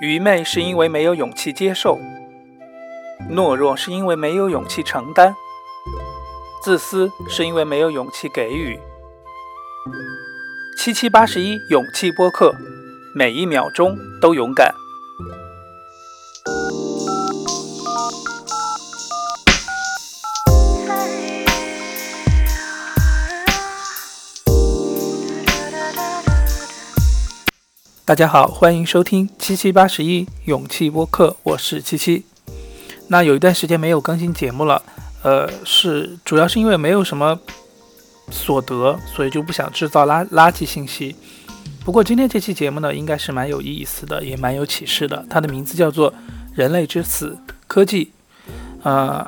愚昧是因为没有勇气接受，懦弱是因为没有勇气承担，自私是因为没有勇气给予。七七八十一，勇气播客，每一秒钟都勇敢。大家好，欢迎收听七七八十一勇气播客，我是七七。那有一段时间没有更新节目了，呃，是主要是因为没有什么所得，所以就不想制造垃垃圾信息。不过今天这期节目呢，应该是蛮有意思的，也蛮有启示的。它的名字叫做《人类之死：科技》。呃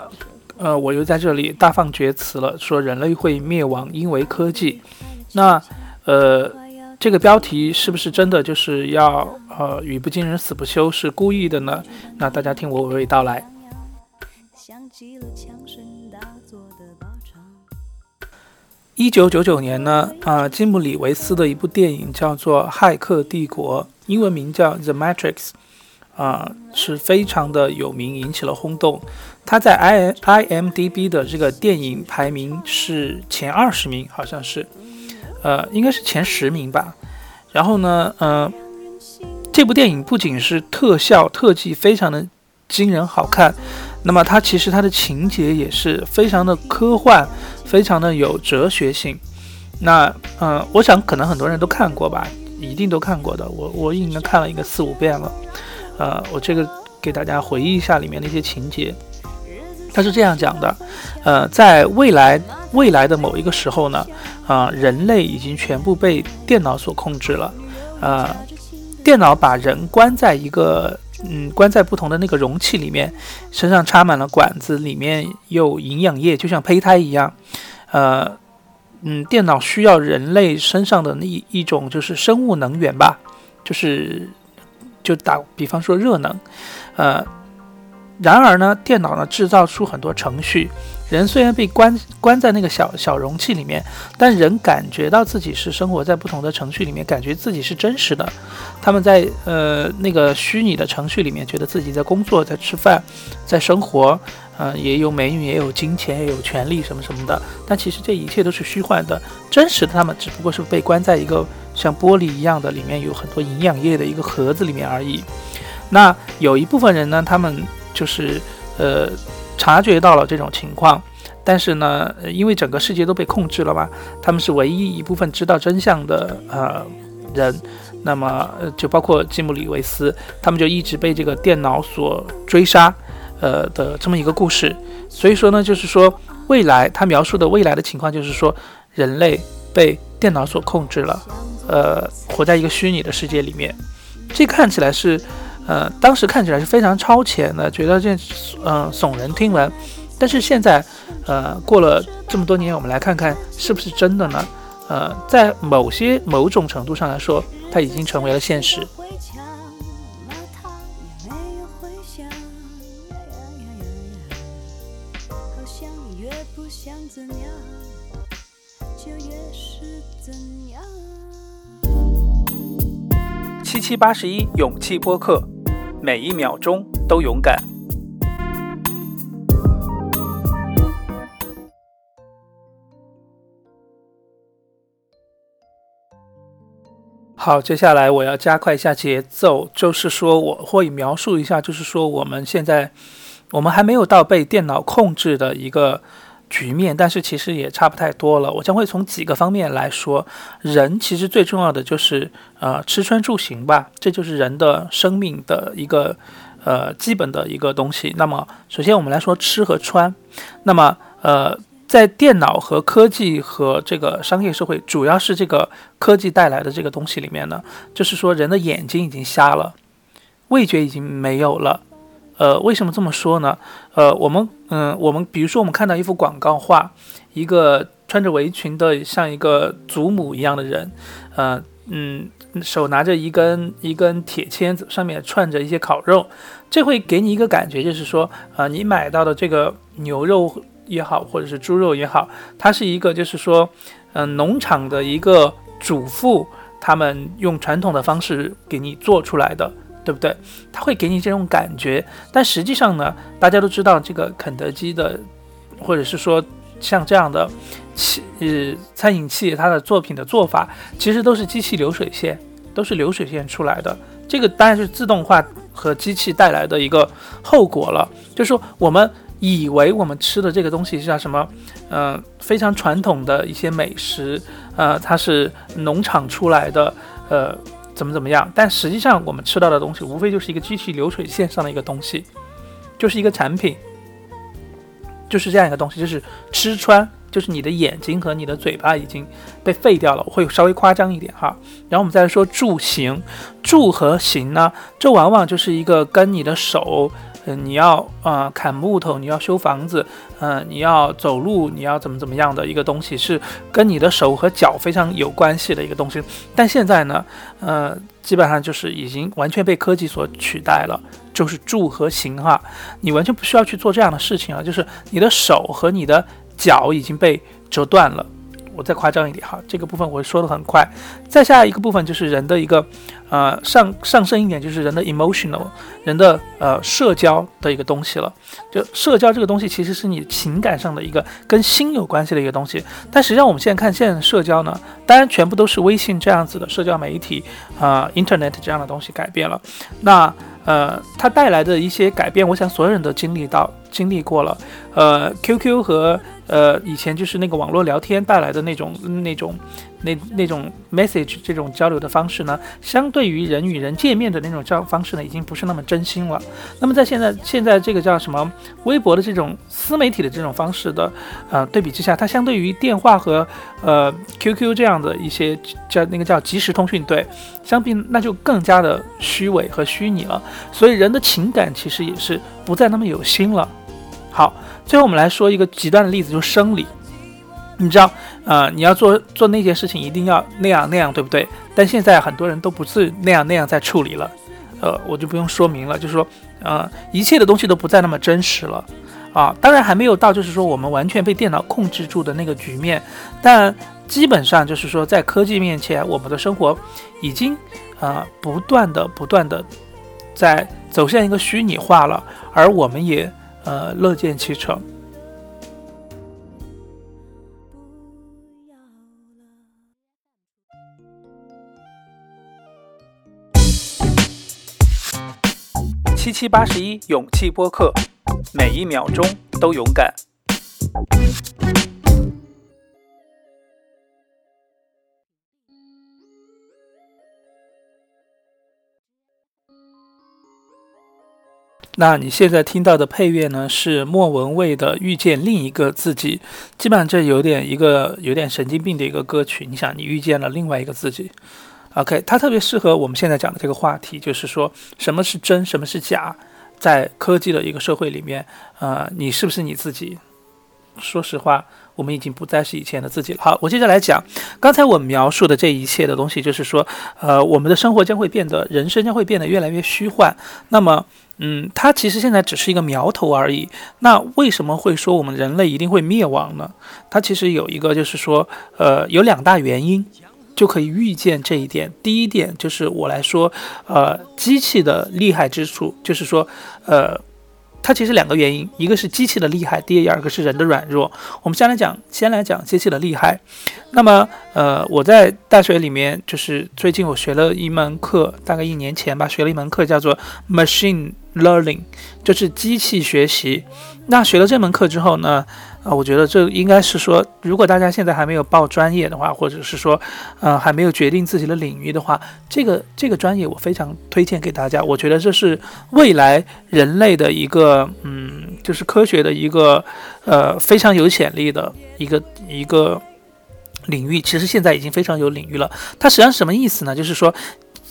呃，我又在这里大放厥词了，说人类会灭亡，因为科技。那呃。这个标题是不是真的就是要呃语不惊人死不休是故意的呢？那大家听我娓娓道来。一九九九年呢，啊，基姆里维斯的一部电影叫做《骇客帝国》，英文名叫《The Matrix》，啊，是非常的有名，引起了轰动。它在 i i m d b 的这个电影排名是前二十名，好像是。呃，应该是前十名吧。然后呢，呃，这部电影不仅是特效特技非常的惊人好看，那么它其实它的情节也是非常的科幻，非常的有哲学性。那，嗯，我想可能很多人都看过吧，一定都看过的。我我应该看了一个四五遍了。呃，我这个给大家回忆一下里面的一些情节。他是这样讲的，呃，在未来未来的某一个时候呢，啊，人类已经全部被电脑所控制了，呃，电脑把人关在一个，嗯，关在不同的那个容器里面，身上插满了管子，里面有营养液，就像胚胎一样，呃，嗯，电脑需要人类身上的那一一种就是生物能源吧，就是，就打比方说热能，呃。然而呢，电脑呢制造出很多程序，人虽然被关关在那个小小容器里面，但人感觉到自己是生活在不同的程序里面，感觉自己是真实的。他们在呃那个虚拟的程序里面，觉得自己在工作，在吃饭，在生活，呃，也有美女，也有金钱，也有权利什么什么的。但其实这一切都是虚幻的，真实的他们只不过是被关在一个像玻璃一样的，里面有很多营养液的一个盒子里面而已。那有一部分人呢，他们。就是呃，察觉到了这种情况，但是呢，因为整个世界都被控制了嘛，他们是唯一一部分知道真相的呃人，那么就包括吉姆里维斯，他们就一直被这个电脑所追杀，呃的这么一个故事。所以说呢，就是说未来他描述的未来的情况，就是说人类被电脑所控制了，呃，活在一个虚拟的世界里面，这看起来是。呃，当时看起来是非常超前的，觉得这嗯耸人听闻。但是现在，呃，过了这么多年，我们来看看是不是真的呢？呃，在某些某种程度上来说，它已经成为了现实。七八十一勇气播客。每一秒钟都勇敢。好，接下来我要加快一下节奏，就是说我会描述一下，就是说我们现在我们还没有到被电脑控制的一个。局面，但是其实也差不太多了。我将会从几个方面来说，人其实最重要的就是呃吃穿住行吧，这就是人的生命的一个呃基本的一个东西。那么首先我们来说吃和穿。那么呃在电脑和科技和这个商业社会，主要是这个科技带来的这个东西里面呢，就是说人的眼睛已经瞎了，味觉已经没有了。呃，为什么这么说呢？呃，我们，嗯，我们比如说，我们看到一幅广告画，一个穿着围裙的像一个祖母一样的人，呃，嗯，手拿着一根一根铁签子，上面串着一些烤肉，这会给你一个感觉，就是说，呃，你买到的这个牛肉也好，或者是猪肉也好，它是一个，就是说，嗯，农场的一个主妇他们用传统的方式给你做出来的，对不对？他会给你这种感觉，但实际上呢，大家都知道这个肯德基的，或者是说像这样的企呃餐饮企业，它的作品的做法其实都是机器流水线，都是流水线出来的。这个当然是自动化和机器带来的一个后果了，就是说我们。以为我们吃的这个东西是叫什么？嗯，非常传统的一些美食，呃，它是农场出来的，呃，怎么怎么样？但实际上我们吃到的东西，无非就是一个机器流水线上的一个东西，就是一个产品，就是这样一个东西，就是吃穿，就是你的眼睛和你的嘴巴已经被废掉了。我会稍微夸张一点哈。然后我们再来说住行，住和行呢，这往往就是一个跟你的手。嗯，你要啊砍木头，你要修房子，嗯，你要走路，你要怎么怎么样的一个东西，是跟你的手和脚非常有关系的一个东西。但现在呢，呃，基本上就是已经完全被科技所取代了，就是住和行哈，你完全不需要去做这样的事情了，就是你的手和你的脚已经被折断了。我再夸张一点哈，这个部分我说的很快。再下一个部分就是人的一个，呃，上上升一点就是人的 emotional，人的呃社交的一个东西了。就社交这个东西其实是你情感上的一个跟心有关系的一个东西。但实际上我们现在看现在的社交呢，当然全部都是微信这样子的社交媒体啊，internet 这样的东西改变了。那呃，它带来的一些改变，我想所有人都经历到、经历过了。呃，QQ 和呃以前就是那个网络聊天带来的那种、那种、那那种 message 这种交流的方式呢，相对于人与人见面的那种交方式呢，已经不是那么真心了。那么在现在现在这个叫什么微博的这种私媒体的这种方式的呃对比之下，它相对于电话和呃 QQ 这样的一些叫那个叫即时通讯对相比，那就更加的虚伪和虚拟了。所以人的情感其实也是不再那么有心了。好，最后我们来说一个极端的例子，就是生理。你知道，呃，你要做做那件事情，一定要那样那样，对不对？但现在很多人都不是那样那样在处理了，呃，我就不用说明了，就是说，呃，一切的东西都不再那么真实了，啊，当然还没有到就是说我们完全被电脑控制住的那个局面，但基本上就是说，在科技面前，我们的生活已经，呃，不断的不断的。在走向一个虚拟化了，而我们也呃乐见其成。七七八十一勇气播客，每一秒钟都勇敢。那你现在听到的配乐呢？是莫文蔚的《遇见另一个自己》，基本上这有点一个有点神经病的一个歌曲。你想，你遇见了另外一个自己，OK，它特别适合我们现在讲的这个话题，就是说什么是真，什么是假，在科技的一个社会里面，呃，你是不是你自己？说实话。我们已经不再是以前的自己了。好，我接着来讲，刚才我描述的这一切的东西，就是说，呃，我们的生活将会变得，人生将会变得越来越虚幻。那么，嗯，它其实现在只是一个苗头而已。那为什么会说我们人类一定会灭亡呢？它其实有一个，就是说，呃，有两大原因就可以预见这一点。第一点就是我来说，呃，机器的厉害之处，就是说，呃。它其实两个原因，一个是机器的厉害，第二个是人的软弱。我们先来讲，先来讲机器的厉害。那么，呃，我在大学里面，就是最近我学了一门课，大概一年前吧，学了一门课叫做 Machine Learning，就是机器学习。那学了这门课之后呢？啊，我觉得这应该是说，如果大家现在还没有报专业的话，或者是说，呃，还没有决定自己的领域的话，这个这个专业我非常推荐给大家。我觉得这是未来人类的一个，嗯，就是科学的一个，呃，非常有潜力的一个一个领域。其实现在已经非常有领域了。它实际上什么意思呢？就是说。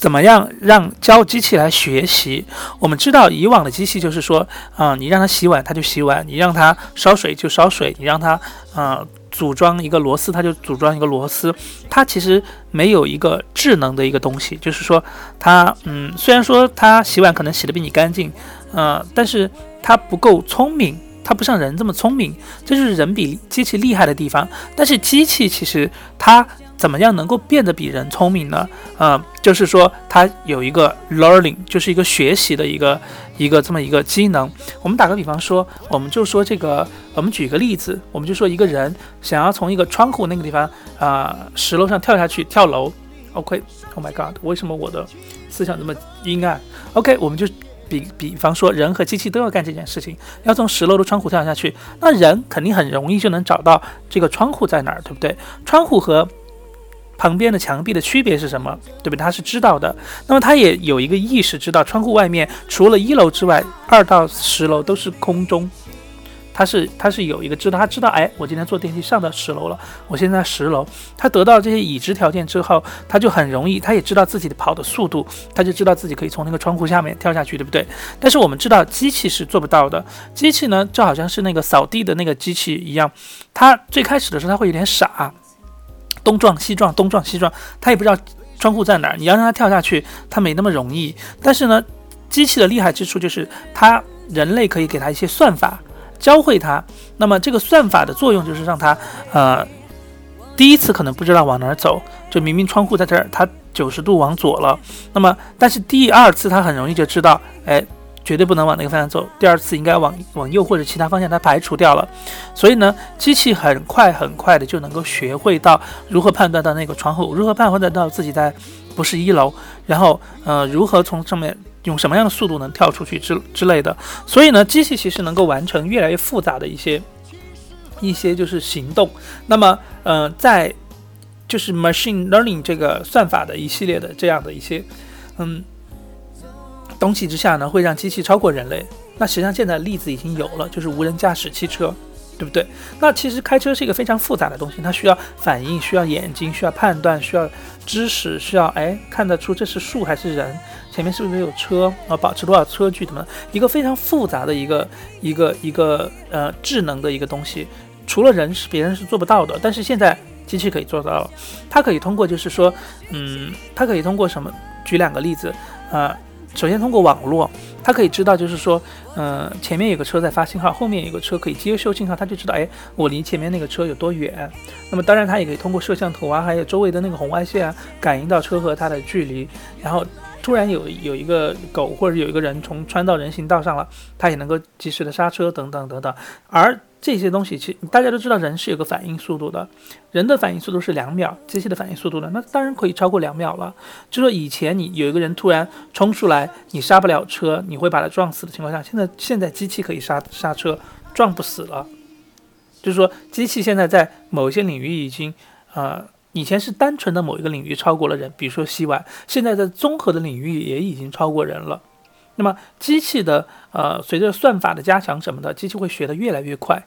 怎么样让教机器来学习？我们知道以往的机器就是说，啊，你让它洗碗它就洗碗，你让它烧水就烧水，你让它啊组装一个螺丝它就组装一个螺丝，它其实没有一个智能的一个东西，就是说它嗯，虽然说它洗碗可能洗得比你干净，呃，但是它不够聪明，它不像人这么聪明，这就是人比机器厉害的地方。但是机器其实它。怎么样能够变得比人聪明呢？呃，就是说它有一个 learning，就是一个学习的一个一个这么一个机能。我们打个比方说，我们就说这个，我们举个例子，我们就说一个人想要从一个窗户那个地方啊石楼上跳下去跳楼。OK，Oh my God，为什么我的思想这么阴暗？OK，我们就。比比方说，人和机器都要干这件事情，要从十楼的窗户跳下去，那人肯定很容易就能找到这个窗户在哪儿，对不对？窗户和旁边的墙壁的区别是什么，对不对？他是知道的，那么他也有一个意识，知道窗户外面除了一楼之外，二到十楼都是空中。他是他是有一个知道，他知道，哎，我今天坐电梯上到十楼了，我现在十楼。他得到这些已知条件之后，他就很容易，他也知道自己的跑的速度，他就知道自己可以从那个窗户下面跳下去，对不对？但是我们知道机器是做不到的，机器呢就好像是那个扫地的那个机器一样，它最开始的时候它会有点傻，东撞西撞，东撞西撞，它也不知道窗户在哪儿。你要让它跳下去，它没那么容易。但是呢，机器的厉害之处就是它人类可以给它一些算法。教会他，那么这个算法的作用就是让他，呃，第一次可能不知道往哪儿走，就明明窗户在这儿，他九十度往左了，那么但是第二次他很容易就知道，哎，绝对不能往那个方向走，第二次应该往往右或者其他方向，它排除掉了，所以呢，机器很快很快的就能够学会到如何判断到那个窗户，如何判断到自己在不是一楼，然后呃，如何从上面。用什么样的速度能跳出去之之类的，所以呢，机器其实能够完成越来越复杂的一些一些就是行动。那么，呃，在就是 machine learning 这个算法的一系列的这样的一些嗯东西之下呢，会让机器超过人类。那实际上现在例子已经有了，就是无人驾驶汽车。对不对？那其实开车是一个非常复杂的东西，它需要反应，需要眼睛，需要判断，需要知识，需要哎看得出这是树还是人，前面是不是有车啊，保持多少车距，怎么一个非常复杂的一个一个一个呃智能的一个东西，除了人是别人是做不到的，但是现在机器可以做到了，它可以通过就是说，嗯，它可以通过什么？举两个例子啊。首先，通过网络，它可以知道，就是说，嗯，前面有个车在发信号，后面有个车可以接收信号，它就知道，哎，我离前面那个车有多远。那么，当然，它也可以通过摄像头啊，还有周围的那个红外线啊，感应到车和它的距离，然后。突然有有一个狗或者有一个人从穿到人行道上了，它也能够及时的刹车等等等等。而这些东西，其实大家都知道，人是有个反应速度的，人的反应速度是两秒，机器的反应速度呢，那当然可以超过两秒了。就说以前你有一个人突然冲出来，你刹不了车，你会把他撞死的情况下，现在现在机器可以刹刹车，撞不死了。就是说，机器现在在某一些领域已经，呃。以前是单纯的某一个领域超过了人，比如说洗碗，现在在综合的领域也已经超过人了。那么机器的呃，随着算法的加强什么的，机器会学得越来越快。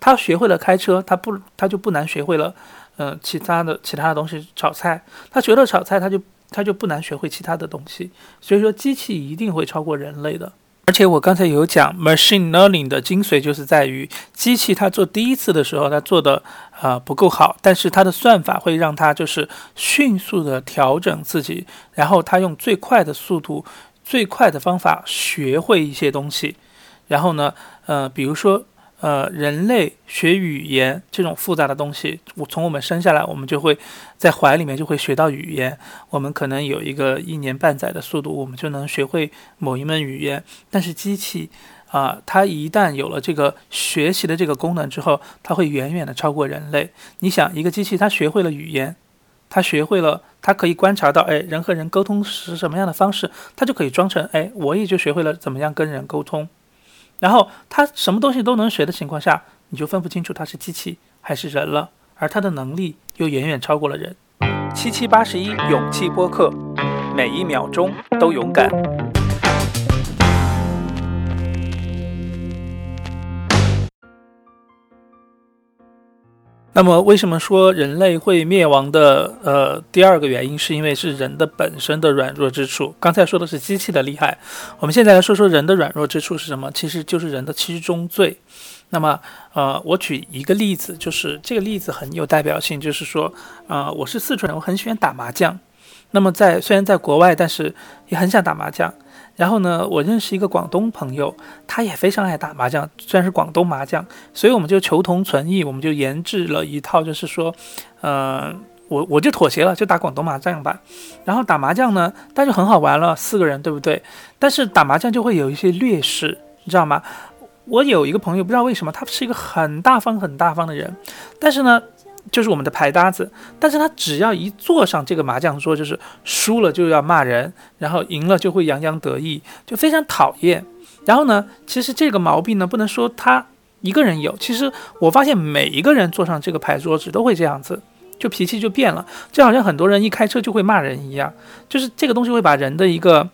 他学会了开车，他不，他就不难学会了，嗯，其他的其他的东西炒菜。他学了炒菜，他就他就不难学会其他的东西。所以说，机器一定会超过人类的。而且我刚才有讲，machine learning 的精髓就是在于机器它做第一次的时候，它做的啊不够好，但是它的算法会让它就是迅速的调整自己，然后它用最快的速度、最快的方法学会一些东西，然后呢，呃，比如说。呃，人类学语言这种复杂的东西，我从我们生下来，我们就会在怀里面就会学到语言。我们可能有一个一年半载的速度，我们就能学会某一门语言。但是机器啊，它一旦有了这个学习的这个功能之后，它会远远的超过人类。你想，一个机器它学会了语言，它学会了，它可以观察到，哎，人和人沟通是什么样的方式，它就可以装成，哎，我也就学会了怎么样跟人沟通。然后他什么东西都能学的情况下，你就分不清楚他是机器还是人了，而他的能力又远远超过了人。七七八十一勇气播客，每一秒钟都勇敢。那么，为什么说人类会灭亡的？呃，第二个原因是因为是人的本身的软弱之处。刚才说的是机器的厉害，我们现在来说说人的软弱之处是什么？其实就是人的七宗罪。那么，呃，我举一个例子，就是这个例子很有代表性，就是说，呃，我是四川人，我很喜欢打麻将。那么在虽然在国外，但是也很想打麻将。然后呢，我认识一个广东朋友，他也非常爱打麻将，虽然是广东麻将，所以我们就求同存异，我们就研制了一套，就是说，呃，我我就妥协了，就打广东麻将吧。然后打麻将呢，但是很好玩了，四个人，对不对？但是打麻将就会有一些劣势，你知道吗？我有一个朋友，不知道为什么，他是一个很大方、很大方的人，但是呢，就是我们的牌搭子，但是他只要一坐上这个麻将桌，就是输了就要骂人，然后赢了就会洋洋得意，就非常讨厌。然后呢，其实这个毛病呢，不能说他一个人有，其实我发现每一个人坐上这个牌桌子都会这样子。就脾气就变了，就好像很多人一开车就会骂人一样，就是这个东西会把人的一个，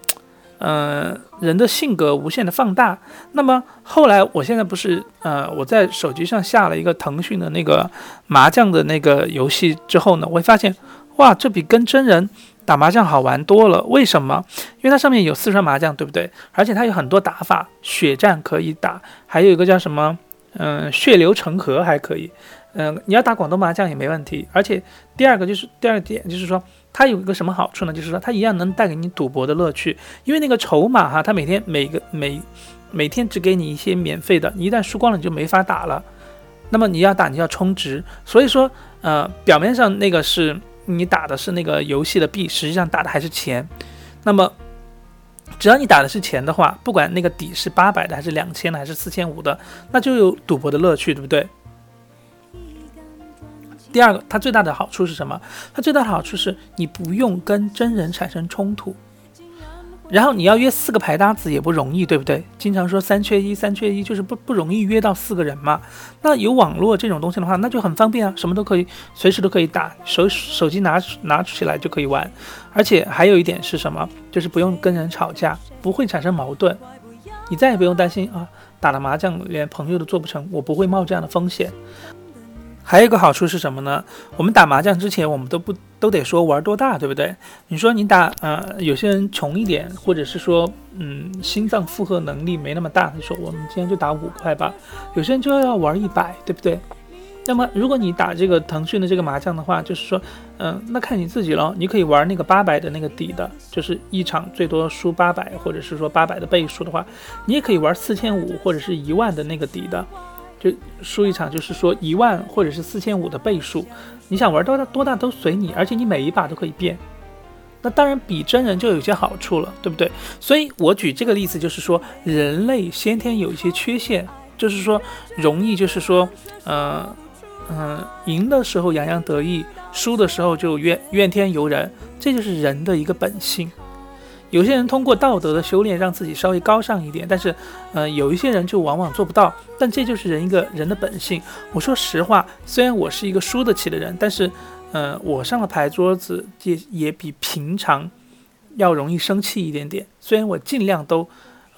嗯，人的性格无限的放大。那么后来，我现在不是，呃，我在手机上下了一个腾讯的那个麻将的那个游戏之后呢，我会发现，哇，这比跟真人打麻将好玩多了。为什么？因为它上面有四川麻将，对不对？而且它有很多打法，血战可以打，还有一个叫什么，嗯，血流成河还可以。嗯，你要打广东麻将也没问题，而且第二个就是第二点就是说，它有一个什么好处呢？就是说它一样能带给你赌博的乐趣，因为那个筹码哈，它每天每个每每天只给你一些免费的，你一旦输光了你就没法打了。那么你要打你要充值，所以说呃表面上那个是你打的是那个游戏的币，实际上打的还是钱。那么只要你打的是钱的话，不管那个底是八百的还是两千的还是四千五的，那就有赌博的乐趣，对不对？第二个，它最大的好处是什么？它最大的好处是你不用跟真人产生冲突，然后你要约四个牌搭子也不容易，对不对？经常说三缺一，三缺一就是不不容易约到四个人嘛。那有网络这种东西的话，那就很方便啊，什么都可以，随时都可以打，手手机拿拿起来就可以玩。而且还有一点是什么？就是不用跟人吵架，不会产生矛盾，你再也不用担心啊，打了麻将连朋友都做不成，我不会冒这样的风险。还有一个好处是什么呢？我们打麻将之前，我们都不都得说玩多大，对不对？你说你打，呃，有些人穷一点，或者是说，嗯，心脏负荷能力没那么大，你说我们今天就打五块吧。有些人就要玩一百，对不对？那么如果你打这个腾讯的这个麻将的话，就是说，嗯，那看你自己了。你可以玩那个八百的那个底的，就是一场最多输八百，或者是说八百的倍数的话，你也可以玩四千五或者是一万的那个底的。就输一场，就是说一万或者是四千五的倍数，你想玩多大多大都随你，而且你每一把都可以变。那当然比真人就有些好处了，对不对？所以我举这个例子就是说，人类先天有一些缺陷，就是说容易就是说，呃，嗯，赢的时候洋洋得意，输的时候就怨怨天尤人，这就是人的一个本性。有些人通过道德的修炼让自己稍微高尚一点，但是，呃，有一些人就往往做不到。但这就是人一个人的本性。我说实话，虽然我是一个输得起的人，但是，呃，我上了牌桌子也也比平常要容易生气一点点。虽然我尽量都，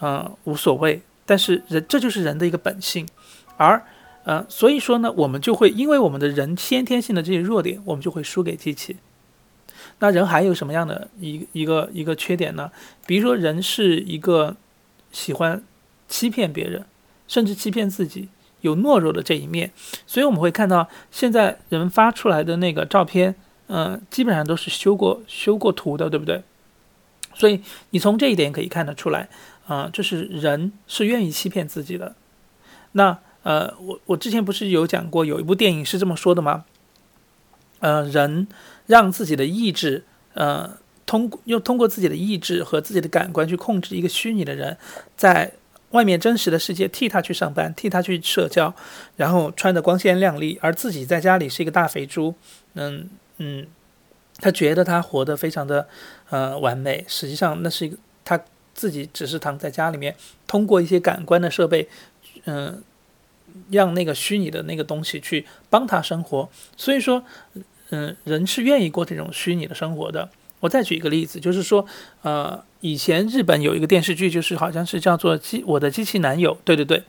呃，无所谓，但是人这就是人的一个本性。而，呃，所以说呢，我们就会因为我们的人先天性的这些弱点，我们就会输给机器。那人还有什么样的一一个一个缺点呢？比如说，人是一个喜欢欺骗别人，甚至欺骗自己，有懦弱的这一面。所以我们会看到，现在人发出来的那个照片，嗯，基本上都是修过修过图的，对不对？所以你从这一点可以看得出来，啊，就是人是愿意欺骗自己的。那呃，我我之前不是有讲过，有一部电影是这么说的吗？呃，人。让自己的意志，呃，通过用通过自己的意志和自己的感官去控制一个虚拟的人，在外面真实的世界替他去上班，替他去社交，然后穿的光鲜亮丽，而自己在家里是一个大肥猪。嗯嗯，他觉得他活得非常的呃完美，实际上那是一个他自己只是躺在家里面，通过一些感官的设备，嗯，让那个虚拟的那个东西去帮他生活。所以说。嗯，人是愿意过这种虚拟的生活的。我再举一个例子，就是说，呃，以前日本有一个电视剧，就是好像是叫做《机我的机器男友》。对对对，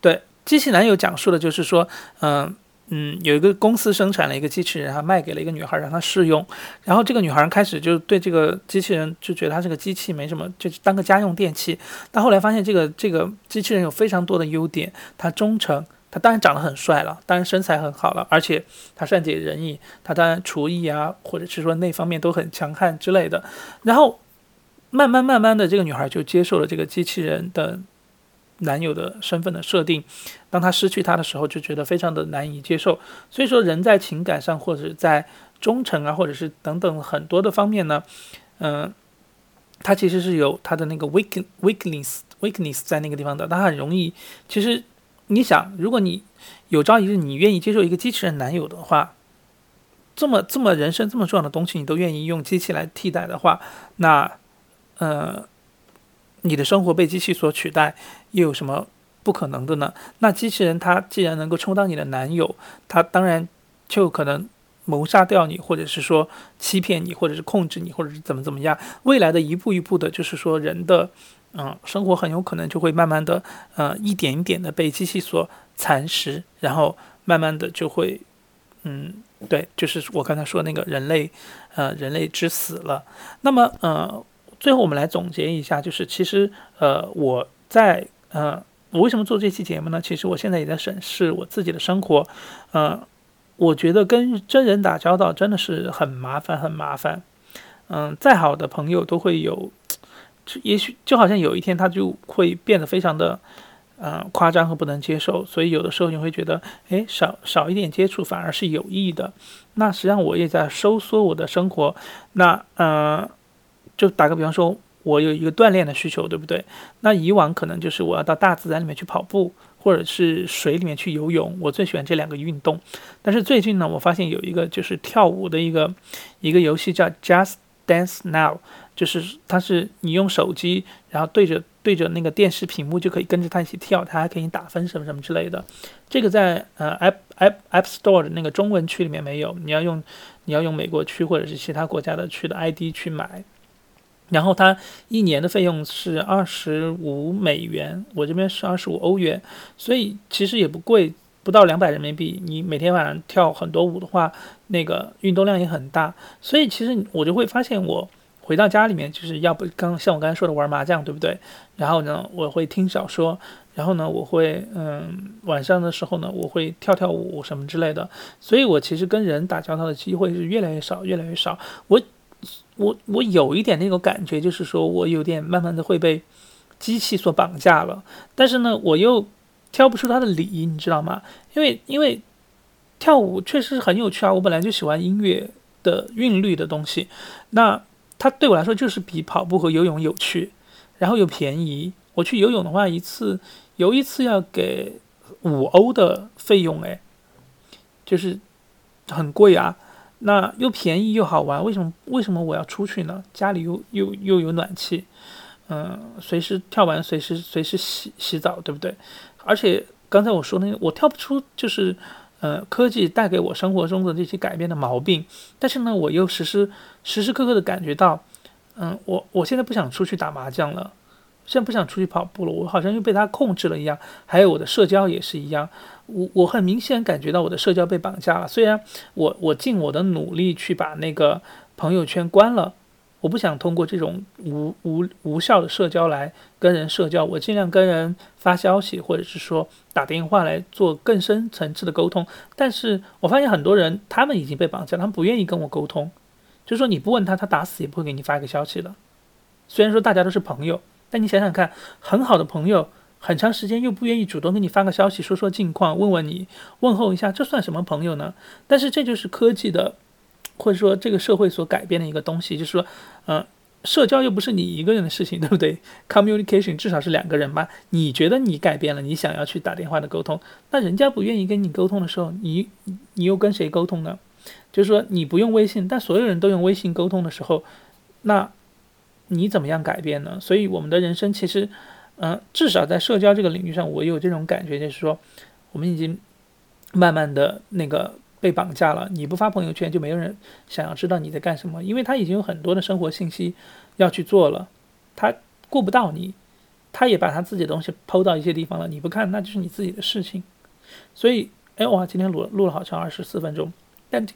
对，机器男友讲述的就是说，嗯嗯，有一个公司生产了一个机器人，然后卖给了一个女孩让她试用，然后这个女孩开始就对这个机器人就觉得它是个机器，没什么，就当个家用电器。但后来发现这个这个机器人有非常多的优点，它忠诚。他当然长得很帅了，当然身材很好了，而且他善解人意，他当然厨艺啊，或者是说那方面都很强悍之类的。然后慢慢慢慢的，这个女孩就接受了这个机器人的男友的身份的设定。当他失去他的时候，就觉得非常的难以接受。所以说，人在情感上或者在忠诚啊，或者是等等很多的方面呢，嗯，他其实是有他的那个 weak weakness weakness 在那个地方的，他很容易。其实你想，如果你有朝一日你愿意接受一个机器人男友的话，这么这么人生这么重要的东西，你都愿意用机器来替代的话，那呃，你的生活被机器所取代，又有什么不可能的呢？那机器人它既然能够充当你的男友，它当然就可能。谋杀掉你，或者是说欺骗你，或者是控制你，或者是怎么怎么样？未来的一步一步的，就是说人的，嗯，生活很有可能就会慢慢的，呃，一点一点的被机器所蚕食，然后慢慢的就会，嗯，对，就是我刚才说那个人类，呃，人类之死了。那么，呃，最后我们来总结一下，就是其实，呃，我在，呃，我为什么做这期节目呢？其实我现在也在审视我自己的生活，呃。我觉得跟真人打交道真的是很麻烦，很麻烦。嗯，再好的朋友都会有，也许就好像有一天他就会变得非常的，嗯，夸张和不能接受。所以有的时候你会觉得，哎，少少一点接触反而是有益的。那实际上我也在收缩我的生活。那，嗯，就打个比方说，我有一个锻炼的需求，对不对？那以往可能就是我要到大自然里面去跑步。或者是水里面去游泳，我最喜欢这两个运动。但是最近呢，我发现有一个就是跳舞的一个一个游戏叫 Just Dance Now，就是它是你用手机，然后对着对着那个电视屏幕就可以跟着它一起跳，它还可以打分什么什么之类的。这个在呃 App App App Store 的那个中文区里面没有，你要用你要用美国区或者是其他国家的区的 ID 去买。然后它一年的费用是二十五美元，我这边是二十五欧元，所以其实也不贵，不到两百人民币。你每天晚上跳很多舞的话，那个运动量也很大。所以其实我就会发现，我回到家里面就是要不刚像我刚才说的玩麻将，对不对？然后呢，我会听小说，然后呢，我会嗯晚上的时候呢，我会跳跳舞什么之类的。所以我其实跟人打交道的机会是越来越少，越来越少。我。我我有一点那种感觉，就是说我有点慢慢的会被机器所绑架了，但是呢，我又挑不出它的理，你知道吗？因为因为跳舞确实是很有趣啊，我本来就喜欢音乐的韵律的东西，那它对我来说就是比跑步和游泳有趣，然后又便宜。我去游泳的话，一次游一次要给五欧的费用，哎，就是很贵啊。那又便宜又好玩，为什么为什么我要出去呢？家里又又又有暖气，嗯，随时跳完随时随时洗洗澡，对不对？而且刚才我说那个，我跳不出就是，呃，科技带给我生活中的这些改变的毛病，但是呢，我又时时时时刻刻的感觉到，嗯，我我现在不想出去打麻将了。现在不想出去跑步了，我好像又被他控制了一样。还有我的社交也是一样，我我很明显感觉到我的社交被绑架了。虽然我我尽我的努力去把那个朋友圈关了，我不想通过这种无无无效的社交来跟人社交，我尽量跟人发消息或者是说打电话来做更深层次的沟通。但是我发现很多人他们已经被绑架，他们不愿意跟我沟通，就是说你不问他，他打死也不会给你发一个消息的。虽然说大家都是朋友。但你想想看，很好的朋友，很长时间又不愿意主动给你发个消息，说说近况，问问你，问候一下，这算什么朋友呢？但是这就是科技的，或者说这个社会所改变的一个东西，就是说，呃，社交又不是你一个人的事情，对不对？Communication 至少是两个人吧？你觉得你改变了，你想要去打电话的沟通，那人家不愿意跟你沟通的时候，你你又跟谁沟通呢？就是说你不用微信，但所有人都用微信沟通的时候，那。你怎么样改变呢？所以我们的人生其实，嗯，至少在社交这个领域上，我有这种感觉，就是说，我们已经慢慢的那个被绑架了。你不发朋友圈，就没有人想要知道你在干什么，因为他已经有很多的生活信息要去做了，他顾不到你，他也把他自己的东西抛到一些地方了，你不看，那就是你自己的事情。所以，哎哇，今天录录了好长，二十四分钟，但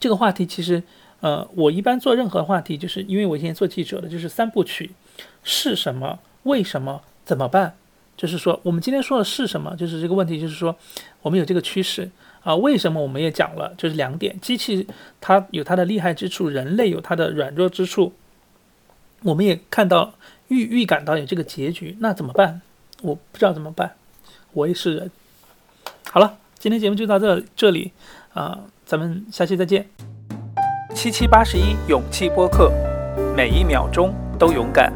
这个话题其实。呃，我一般做任何话题，就是因为我以前做记者的，就是三部曲：是什么？为什么？怎么办？就是说，我们今天说的是什么？就是这个问题，就是说，我们有这个趋势啊。为什么？我们也讲了，就是两点：机器它有它的厉害之处，人类有它的软弱之处。我们也看到预预感到有这个结局，那怎么办？我不知道怎么办。我也是人。好了，今天节目就到这这里啊，咱们下期再见。七七八十一勇气播客，每一秒钟都勇敢。